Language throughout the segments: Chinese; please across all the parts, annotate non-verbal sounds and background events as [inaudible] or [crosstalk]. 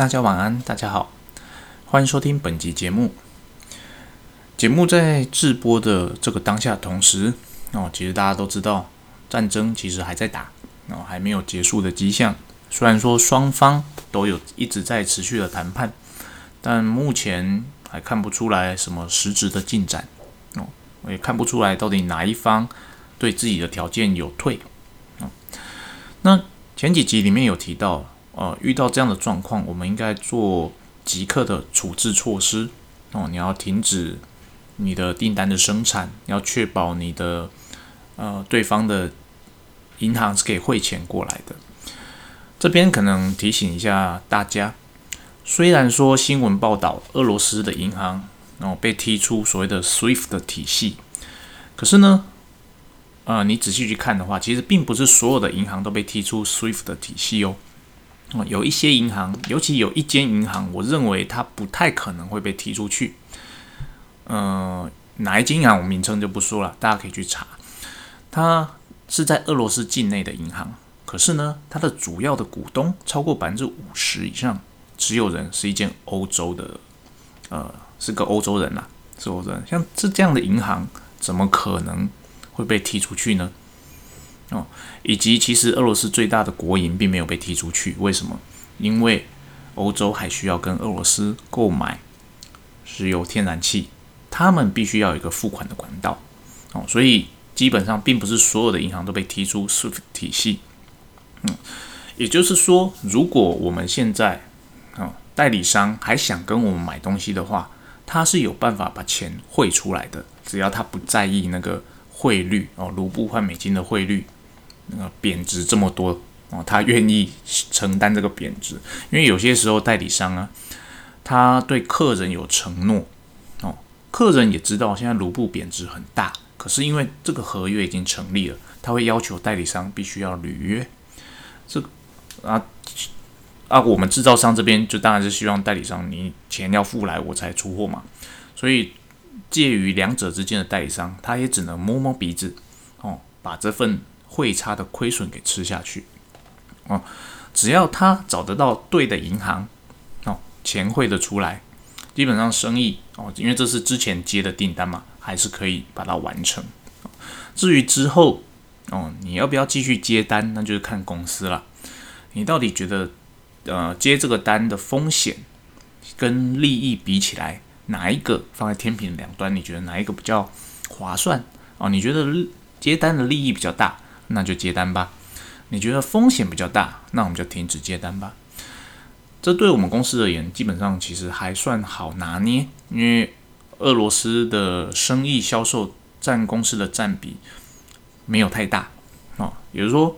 大家晚安，大家好，欢迎收听本集节目。节目在直播的这个当下，同时哦，其实大家都知道，战争其实还在打，哦，还没有结束的迹象。虽然说双方都有一直在持续的谈判，但目前还看不出来什么实质的进展。哦，也看不出来到底哪一方对自己的条件有退。哦，那前几集里面有提到，呃，遇到这样的状况，我们应该做即刻的处置措施。哦，你要停止。你的订单的生产要确保你的呃对方的银行是可以汇钱过来的。这边可能提醒一下大家，虽然说新闻报道俄罗斯的银行然后被踢出所谓的 SWIFT 的体系，可是呢，呃，你仔细去看的话，其实并不是所有的银行都被踢出 SWIFT 的体系哦。哦，有一些银行，尤其有一间银行，我认为它不太可能会被踢出去。呃，哪一间银行我名称就不说了，大家可以去查。它是在俄罗斯境内的银行，可是呢，它的主要的股东超过百分之五十以上持有人是一间欧洲的，呃，是个欧洲人啦，是欧洲人。像这这样的银行，怎么可能会被踢出去呢？哦，以及其实俄罗斯最大的国营并没有被踢出去，为什么？因为欧洲还需要跟俄罗斯购买石油、天然气。他们必须要有一个付款的管道，哦，所以基本上并不是所有的银行都被踢出系体系，嗯，也就是说，如果我们现在啊代理商还想跟我们买东西的话，他是有办法把钱汇出来的，只要他不在意那个汇率哦，卢布换美金的汇率那个贬值这么多哦，他愿意承担这个贬值，因为有些时候代理商啊，他对客人有承诺哦。客人也知道现在卢布贬值很大，可是因为这个合约已经成立了，他会要求代理商必须要履约。这啊啊，我们制造商这边就当然是希望代理商你钱要付来我才出货嘛。所以介于两者之间的代理商，他也只能摸摸鼻子哦，把这份汇差的亏损给吃下去哦。只要他找得到对的银行哦，钱汇得出来。基本上生意哦，因为这是之前接的订单嘛，还是可以把它完成。至于之后哦，你要不要继续接单，那就是看公司了。你到底觉得呃接这个单的风险跟利益比起来，哪一个放在天平两端？你觉得哪一个比较划算哦？你觉得接单的利益比较大，那就接单吧。你觉得风险比较大，那我们就停止接单吧。这对我们公司而言，基本上其实还算好拿捏，因为俄罗斯的生意销售占公司的占比没有太大啊，也就是说，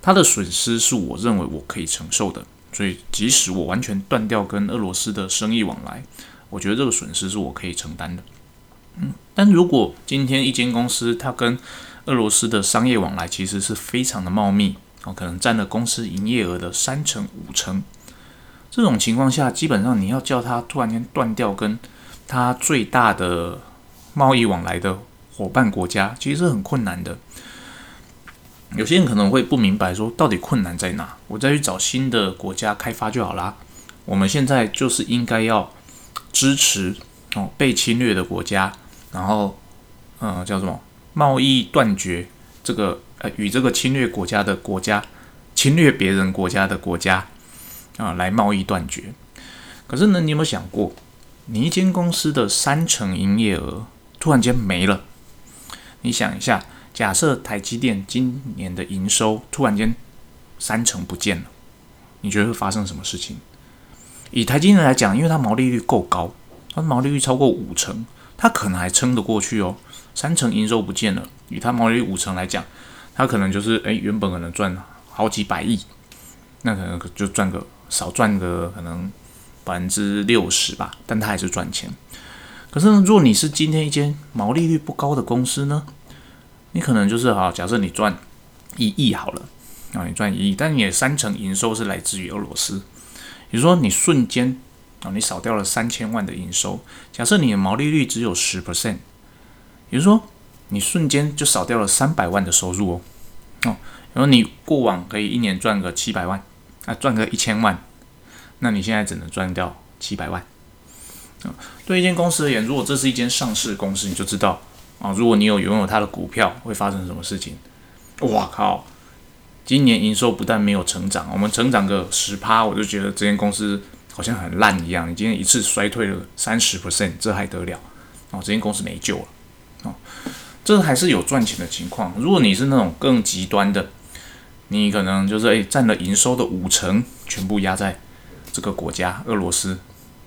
它的损失是我认为我可以承受的，所以即使我完全断掉跟俄罗斯的生意往来，我觉得这个损失是我可以承担的。嗯，但如果今天一间公司它跟俄罗斯的商业往来其实是非常的茂密哦，可能占了公司营业额的三成五成。这种情况下，基本上你要叫他突然间断掉跟他最大的贸易往来的伙伴国家，其实是很困难的。有些人可能会不明白，说到底困难在哪？我再去找新的国家开发就好啦。我们现在就是应该要支持哦被侵略的国家，然后嗯叫什么贸易断绝这个呃与这个侵略国家的国家侵略别人国家的国家。啊，来贸易断绝。可是呢，你有没有想过，你一间公司的三成营业额突然间没了？你想一下，假设台积电今年的营收突然间三成不见了，你觉得会发生什么事情？以台积电来讲，因为它毛利率够高，它毛利率超过五成，它可能还撑得过去哦。三成营收不见了，以它毛利率五成来讲，它可能就是诶，原本可能赚好几百亿，那可能就赚个。少赚个可能百分之六十吧，但它还是赚钱。可是呢，如果你是今天一间毛利率不高的公司呢，你可能就是哈，假设你赚一亿好了啊，你赚一亿，但你的三成营收是来自于俄罗斯，也就说你瞬间啊，你少掉了三千万的营收。假设你的毛利率只有十 percent，也就是说你瞬间就少掉了三百万的收入哦。哦，然后你过往可以一年赚个七百万。啊，赚个一千万，那你现在只能赚掉七百万。对一间公司而言，如果这是一间上市公司，你就知道啊，如果你有拥有它的股票，会发生什么事情。哇靠！今年营收不但没有成长，我们成长个十趴，我就觉得这间公司好像很烂一样。你今天一次衰退了三十 percent，这还得了？哦，这间公司没救了。哦，这还是有赚钱的情况。如果你是那种更极端的，你可能就是诶占了营收的五成，全部压在这个国家俄罗斯，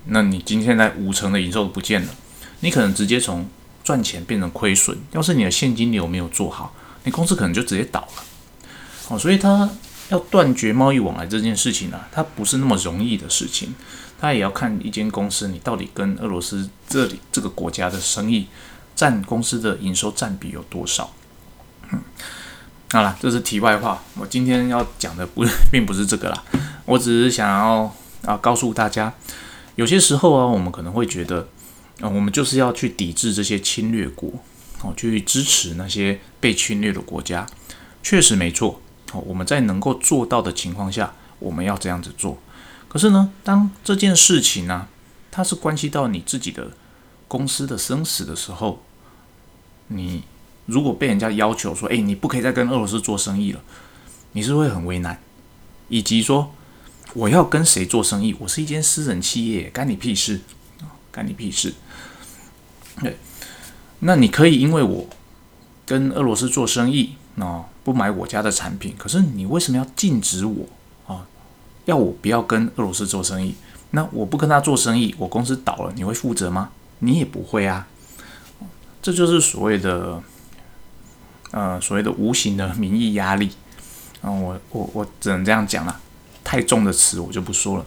那你今天在五成的营收都不见了，你可能直接从赚钱变成亏损。要是你的现金流没有做好，你公司可能就直接倒了。哦，所以他要断绝贸易往来这件事情呢，它不是那么容易的事情。它也要看一间公司，你到底跟俄罗斯这里这个国家的生意占公司的营收占比有多少。嗯，好了，这是题外话。我今天要讲的不 [laughs] 并不是这个啦，我只是想要啊告诉大家，有些时候啊，我们可能会觉得，啊，我们就是要去抵制这些侵略国，哦，去支持那些被侵略的国家，确实没错。我们在能够做到的情况下，我们要这样子做。可是呢，当这件事情呢，它是关系到你自己的公司的生死的时候，你如果被人家要求说，哎，你不可以再跟俄罗斯做生意了，你是会很为难。以及说，我要跟谁做生意？我是一间私人企业，干你屁事干你屁事。对，那你可以因为我跟俄罗斯做生意。那不买我家的产品，可是你为什么要禁止我啊？要我不要跟俄罗斯做生意？那我不跟他做生意，我公司倒了，你会负责吗？你也不会啊。这就是所谓的呃所谓的无形的民意压力啊。我我我只能这样讲了，太重的词我就不说了。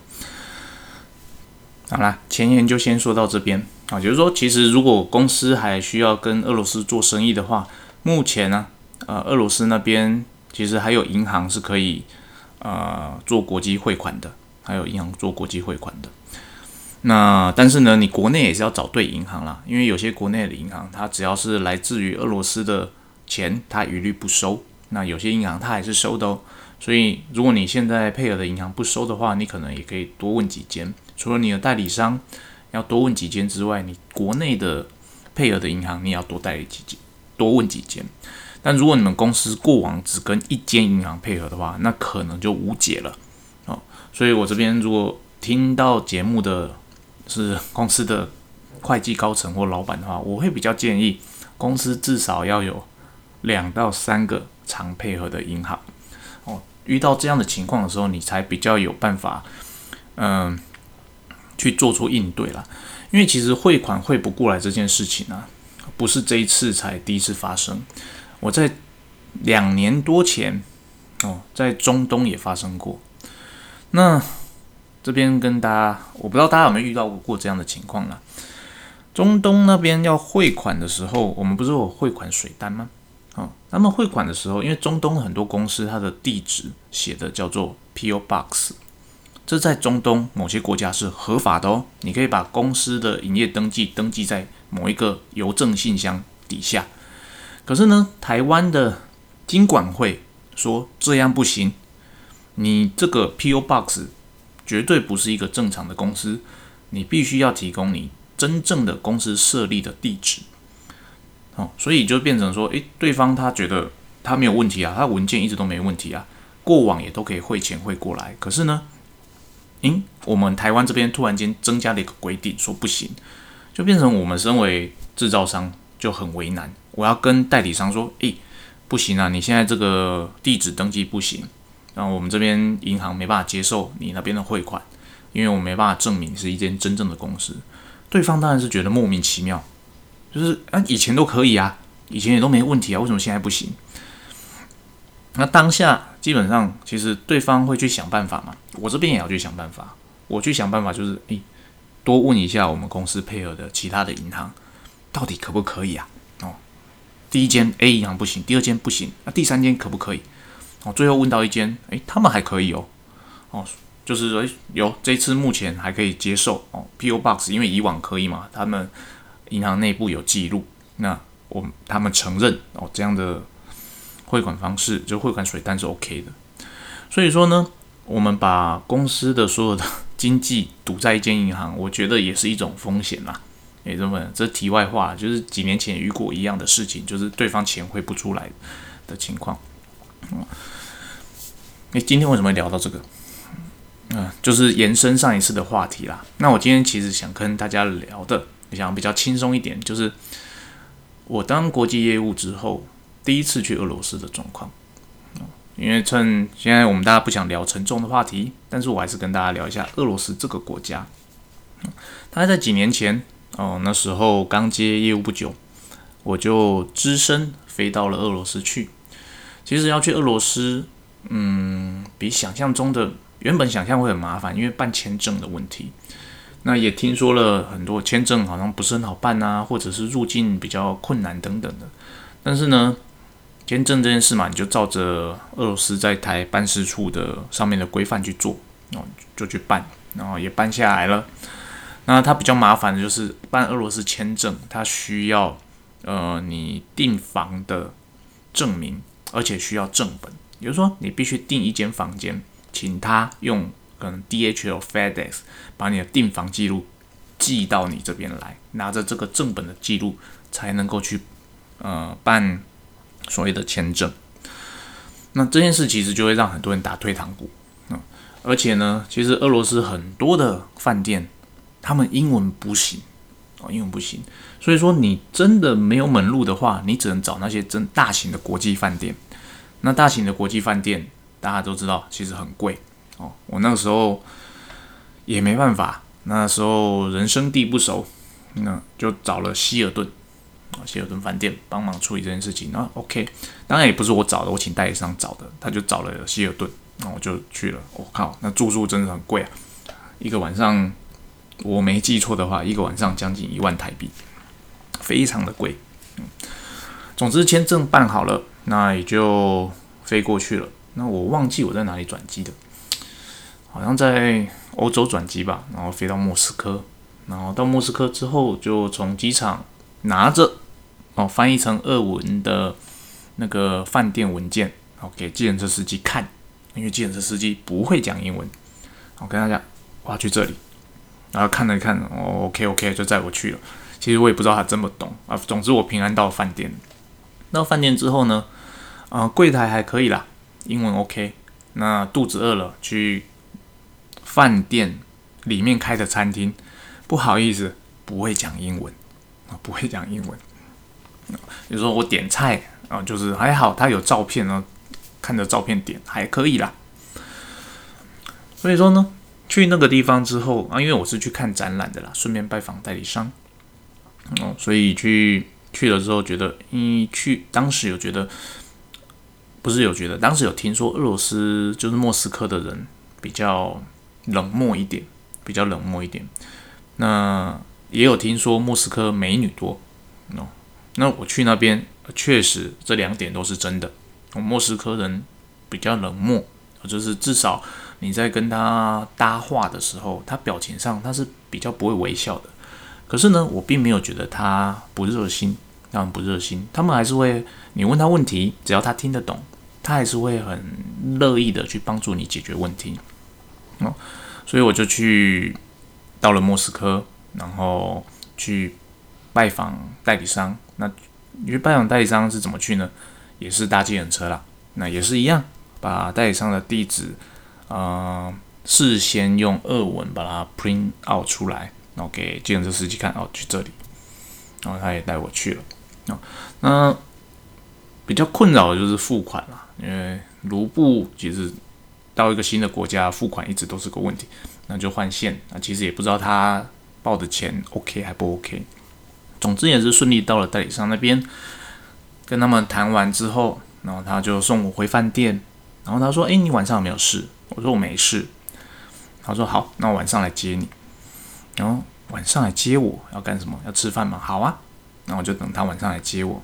好啦，前言就先说到这边啊。就是说，其实如果公司还需要跟俄罗斯做生意的话，目前呢。呃，俄罗斯那边其实还有银行是可以呃做国际汇款的，还有银行做国际汇款的。那但是呢，你国内也是要找对银行啦，因为有些国内的银行，它只要是来自于俄罗斯的钱，它一律不收。那有些银行它还是收的哦。所以如果你现在配合的银行不收的话，你可能也可以多问几间。除了你的代理商要多问几间之外，你国内的配合的银行你也要多代理几间，多问几间。但如果你们公司过往只跟一间银行配合的话，那可能就无解了哦。所以我这边如果听到节目的是公司的会计高层或老板的话，我会比较建议公司至少要有两到三个常配合的银行哦。遇到这样的情况的时候，你才比较有办法，嗯，去做出应对啦。因为其实汇款汇不过来这件事情呢，不是这一次才第一次发生。我在两年多前哦，在中东也发生过。那这边跟大家，我不知道大家有没有遇到过这样的情况啦。中东那边要汇款的时候，我们不是有汇款水单吗？哦，那么汇款的时候，因为中东很多公司它的地址写的叫做 P.O. Box，这在中东某些国家是合法的哦。你可以把公司的营业登记登记在某一个邮政信箱底下。可是呢，台湾的金管会说这样不行，你这个 P.O. Box 绝对不是一个正常的公司，你必须要提供你真正的公司设立的地址。哦，所以就变成说，诶，对方他觉得他没有问题啊，他文件一直都没问题啊，过往也都可以汇钱汇过来。可是呢，诶，我们台湾这边突然间增加了一个规定，说不行，就变成我们身为制造商就很为难。我要跟代理商说，诶，不行啊，你现在这个地址登记不行，那我们这边银行没办法接受你那边的汇款，因为我没办法证明是一间真正的公司。对方当然是觉得莫名其妙，就是啊，以前都可以啊，以前也都没问题啊，为什么现在不行？那当下基本上其实对方会去想办法嘛，我这边也要去想办法，我去想办法就是，诶，多问一下我们公司配合的其他的银行，到底可不可以啊？哦第一间 A 银行不行，第二间不行，那第三间可不可以？哦，最后问到一间，诶，他们还可以哦，哦，就是说有这次目前还可以接受哦，PO Box，因为以往可以嘛，他们银行内部有记录，那我他们承认哦这样的汇款方式，就汇款水单是 OK 的。所以说呢，我们把公司的所有的经济赌在一间银行，我觉得也是一种风险啦。也这么，这题外话，就是几年前遇过一样的事情，就是对方钱汇不出来的情况。嗯，诶，今天为什么会聊到这个？嗯，就是延伸上一次的话题啦。那我今天其实想跟大家聊的，想比较轻松一点，就是我当国际业务之后，第一次去俄罗斯的状况。因为趁现在我们大家不想聊沉重的话题，但是我还是跟大家聊一下俄罗斯这个国家。大概在几年前。哦，那时候刚接业务不久，我就只身飞到了俄罗斯去。其实要去俄罗斯，嗯，比想象中的原本想象会很麻烦，因为办签证的问题。那也听说了很多签证好像不是很好办啊，或者是入境比较困难等等的。但是呢，签证这件事嘛，你就照着俄罗斯在台办事处的上面的规范去做，哦，就去办，然后也办下来了。那它比较麻烦的就是办俄罗斯签证，它需要呃你订房的证明，而且需要正本，也就是说你必须订一间房间，请他用可能 DHL、FedEx 把你的订房记录寄到你这边来，拿着这个正本的记录才能够去呃办所谓的签证。那这件事其实就会让很多人打退堂鼓，嗯，而且呢，其实俄罗斯很多的饭店。他们英文不行哦，英文不行，所以说你真的没有门路的话，你只能找那些真大型的国际饭店。那大型的国际饭店大家都知道，其实很贵哦。我那个时候也没办法，那时候人生地不熟，那就找了希尔顿啊，希尔顿饭店帮忙处理这件事情。那 OK，当然也不是我找的，我请代理商找的，他就找了希尔顿，那我就去了。我靠，那住宿真的很贵啊，一个晚上。我没记错的话，一个晚上将近一万台币，非常的贵。嗯，总之签证办好了，那也就飞过去了。那我忘记我在哪里转机的，好像在欧洲转机吧。然后飞到莫斯科，然后到莫斯科之后，就从机场拿着哦翻译成俄文的那个饭店文件，然后给计程车司机看，因为计程车司机不会讲英文。我跟他讲，我要去这里。然后看了看，哦，OK OK，就载我去了。其实我也不知道他这么懂啊。总之我平安到饭店。到饭店之后呢，啊，柜台还可以啦，英文 OK。那肚子饿了，去饭店里面开的餐厅，不好意思，不会讲英文啊，不会讲英文。比如说我点菜啊，就是还好，他有照片呢，看着照片点还可以啦。所以说呢。去那个地方之后啊，因为我是去看展览的啦，顺便拜访代理商哦，所以去去了之后觉得，嗯，去当时有觉得，不是有觉得，当时有听说俄罗斯就是莫斯科的人比较冷漠一点，比较冷漠一点。那也有听说莫斯科美女多哦，那我去那边确实这两点都是真的。莫斯科人比较冷漠，就是至少。你在跟他搭话的时候，他表情上他是比较不会微笑的。可是呢，我并没有觉得他不热心，他们不热心，他们还是会你问他问题，只要他听得懂，他还是会很乐意的去帮助你解决问题。哦，所以我就去到了莫斯科，然后去拜访代理商。那因为拜访代理商是怎么去呢？也是搭计程车啦。那也是一样，把代理商的地址。呃，事先用俄文把它 print out 出来，然后给计程车司机看，哦，去这里，然后他也带我去了。哦，那比较困扰的就是付款啦，因为卢布其实到一个新的国家付款一直都是个问题，那就换线。那其实也不知道他报的钱 OK 还不 OK。总之也是顺利到了代理商那边，跟他们谈完之后，然后他就送我回饭店，然后他说：“哎，你晚上有没有事？”我说我没事，他说好，那我晚上来接你。然后晚上来接我要干什么？要吃饭吗？好啊，那我就等他晚上来接我。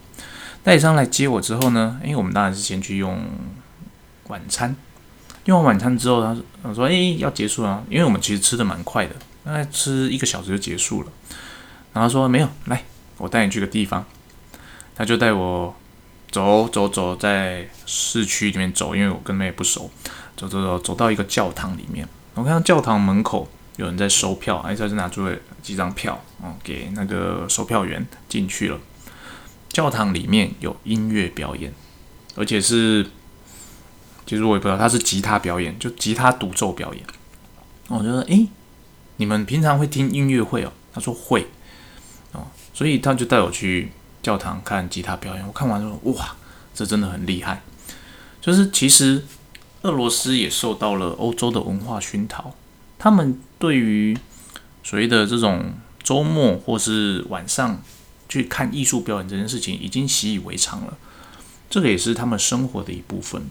代理商来接我之后呢？因为我们当然是先去用晚餐。用完晚餐之后，他说：“我说，哎，要结束了。”因为我们其实吃的蛮快的，大概吃一个小时就结束了。然后说没有，来，我带你去个地方。他就带我走走走，在市区里面走，因为我跟他也不熟。走走走，走到一个教堂里面，我看到教堂门口有人在收票，哎，他就拿出了几张票嗯，给那个售票员进去了。教堂里面有音乐表演，而且是，其实我也不知道他是吉他表演，就吉他独奏表演。我觉得，诶，你们平常会听音乐会哦？他说会，哦，所以他就带我去教堂看吉他表演。我看完说，哇，这真的很厉害。就是其实俄罗斯也受到了欧洲的文化熏陶，他们对于所谓的这种周末或是晚上。去看艺术表演这件事情已经习以为常了，这个也是他们生活的一部分。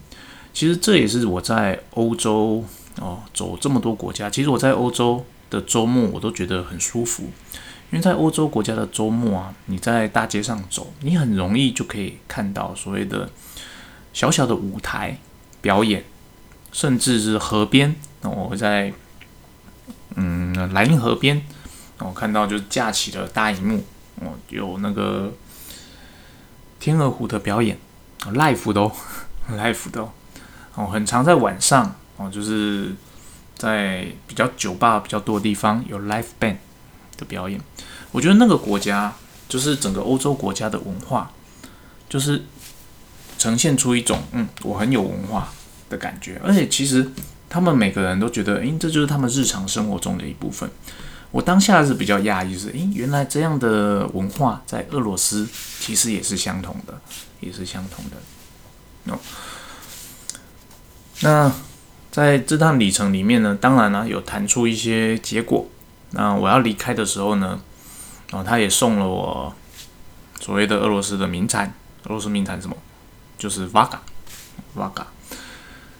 其实这也是我在欧洲哦走这么多国家，其实我在欧洲的周末我都觉得很舒服，因为在欧洲国家的周末啊，你在大街上走，你很容易就可以看到所谓的小小的舞台表演，甚至是河边。那我在嗯莱茵河边，我看到就是架起了大荧幕。哦，有那个天鹅湖的表演，live 都 [laughs] live 都哦，很常在晚上哦，就是在比较酒吧比较多的地方有 live band 的表演。我觉得那个国家就是整个欧洲国家的文化，就是呈现出一种嗯，我很有文化的感觉。而且其实他们每个人都觉得，诶，这就是他们日常生活中的一部分。我当下是比较讶异，是诶，原来这样的文化在俄罗斯其实也是相同的，也是相同的。哦，那在这趟旅程里面呢，当然呢有谈出一些结果。那我要离开的时候呢，然哦，他也送了我所谓的俄罗斯的名产，俄罗斯名产什么？就是 Vaga，Vaga。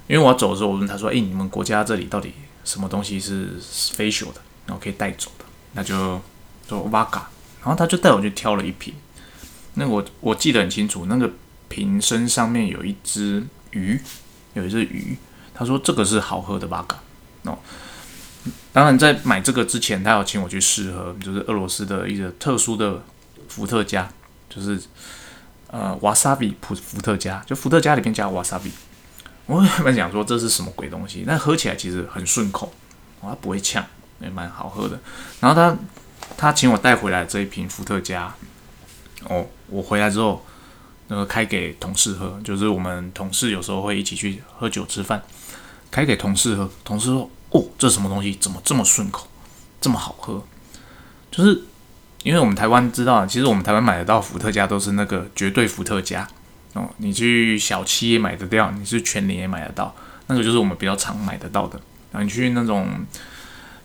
因为我要走的时候，我问他说：“诶，你们国家这里到底什么东西是 special 的？”然后可以带走的，那就做 Vaga，然后他就带我去挑了一瓶。那我我记得很清楚，那个瓶身上面有一只鱼，有一只鱼。他说这个是好喝的 Vaga。哦，当然在买这个之前，他要请我去试喝，就是俄罗斯的一个特殊的伏特加，就是呃 Wasabi 伏伏特加，就伏特加里面加 Wasabi。我原本想说这是什么鬼东西，但喝起来其实很顺口，它不会呛。也蛮好喝的，然后他他请我带回来这一瓶伏特加，哦，我回来之后那个开给同事喝，就是我们同事有时候会一起去喝酒吃饭，开给同事喝，同事说哦，这什么东西，怎么这么顺口，这么好喝？就是因为我们台湾知道，其实我们台湾买得到伏特加都是那个绝对伏特加哦，你去小七也买得到，你是全年也买得到，那个就是我们比较常买得到的，然后你去那种。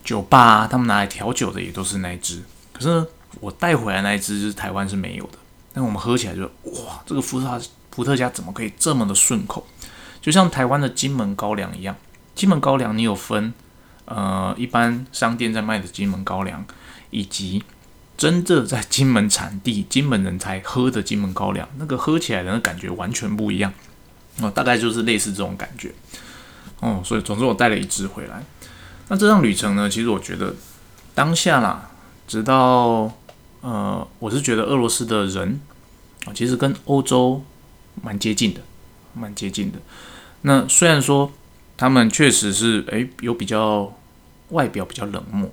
酒吧，他们拿来调酒的也都是那一支，可是我带回来那一支是台湾是没有的。但我们喝起来就哇，这个伏特伏特加怎么可以这么的顺口？就像台湾的金门高粱一样，金门高粱你有分呃一般商店在卖的金门高粱，以及真正在金门产地金门人才喝的金门高粱，那个喝起来的感觉完全不一样。哦，大概就是类似这种感觉。哦，所以总之我带了一支回来。那这趟旅程呢？其实我觉得当下啦，直到呃，我是觉得俄罗斯的人啊，其实跟欧洲蛮接近的，蛮接近的。那虽然说他们确实是诶有比较外表比较冷漠，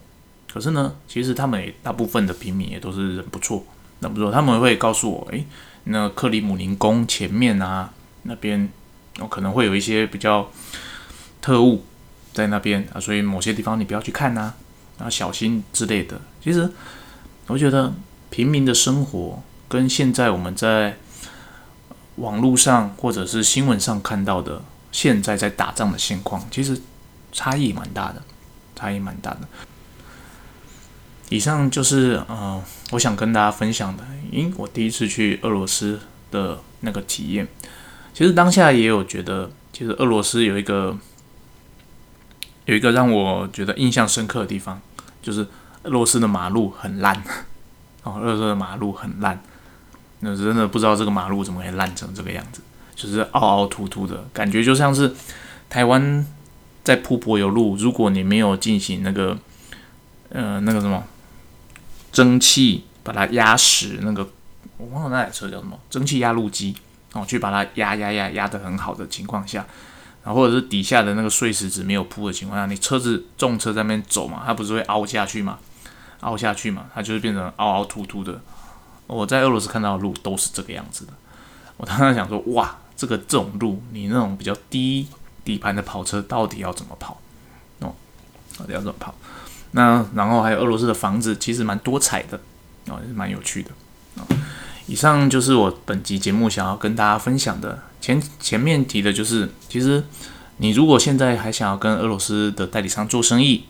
可是呢，其实他们大部分的平民也都是人不错，人不错。他们会告诉我，诶，那克里姆林宫前面啊那边，哦可能会有一些比较特务。在那边啊，所以某些地方你不要去看呐，啊，小心之类的。其实我觉得平民的生活跟现在我们在网络上或者是新闻上看到的现在在打仗的现况，其实差异蛮大的，差异蛮大的。以上就是呃，我想跟大家分享的，因为我第一次去俄罗斯的那个体验。其实当下也有觉得，其实俄罗斯有一个。有一个让我觉得印象深刻的地方，就是俄罗斯的马路很烂 [laughs] 哦，俄罗斯的马路很烂，那真的不知道这个马路怎么会烂成这个样子，就是凹凹凸凸的感觉，就像是台湾在铺柏油路，如果你没有进行那个呃那个什么蒸汽把它压实，那个我忘了那台车叫什么蒸汽压路机哦，去把它压压压压的很好的情况下。啊，或者是底下的那个碎石子没有铺的情况下，你车子重车在那边走嘛，它不是会凹下去嘛，凹下去嘛，它就是变成凹凹凸凸的。我在俄罗斯看到的路都是这个样子的。我当时想说，哇，这个这种路，你那种比较低底盘的跑车到底要怎么跑？哦，到底要怎么跑？那然后还有俄罗斯的房子，其实蛮多彩的，哦，也是蛮有趣的。以上就是我本集节目想要跟大家分享的。前前面提的就是，其实你如果现在还想要跟俄罗斯的代理商做生意，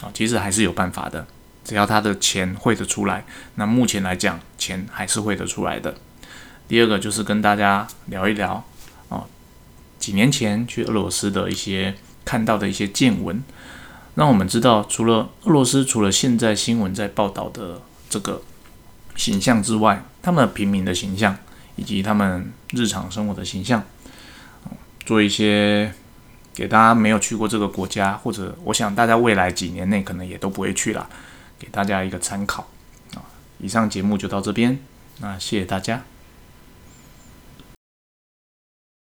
啊，其实还是有办法的，只要他的钱汇得出来。那目前来讲，钱还是汇得出来的。第二个就是跟大家聊一聊，哦，几年前去俄罗斯的一些看到的一些见闻，让我们知道，除了俄罗斯，除了现在新闻在报道的这个形象之外，他们平民的形象。以及他们日常生活的形象，做一些给大家没有去过这个国家，或者我想大家未来几年内可能也都不会去了，给大家一个参考啊。以上节目就到这边，那谢谢大家。